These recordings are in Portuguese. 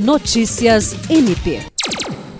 Notícias MP.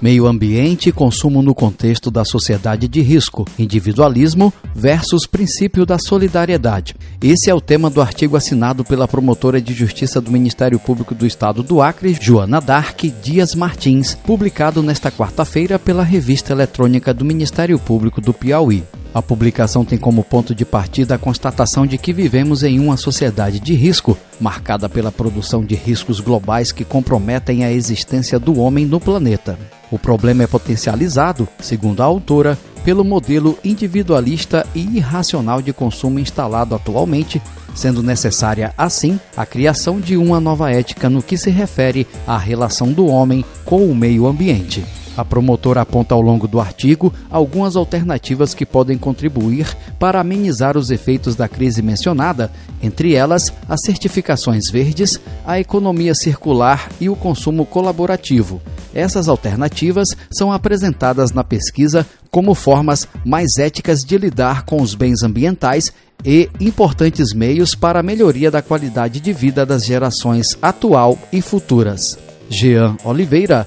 Meio ambiente e consumo no contexto da sociedade de risco, individualismo versus princípio da solidariedade. Esse é o tema do artigo assinado pela promotora de justiça do Ministério Público do Estado do Acre, Joana Dark Dias Martins, publicado nesta quarta-feira pela revista eletrônica do Ministério Público do Piauí. A publicação tem como ponto de partida a constatação de que vivemos em uma sociedade de risco, marcada pela produção de riscos globais que comprometem a existência do homem no planeta. O problema é potencializado, segundo a autora, pelo modelo individualista e irracional de consumo instalado atualmente, sendo necessária, assim, a criação de uma nova ética no que se refere à relação do homem com o meio ambiente. A promotora aponta ao longo do artigo algumas alternativas que podem contribuir para amenizar os efeitos da crise mencionada, entre elas as certificações verdes, a economia circular e o consumo colaborativo. Essas alternativas são apresentadas na pesquisa como formas mais éticas de lidar com os bens ambientais e importantes meios para a melhoria da qualidade de vida das gerações atual e futuras. Jean Oliveira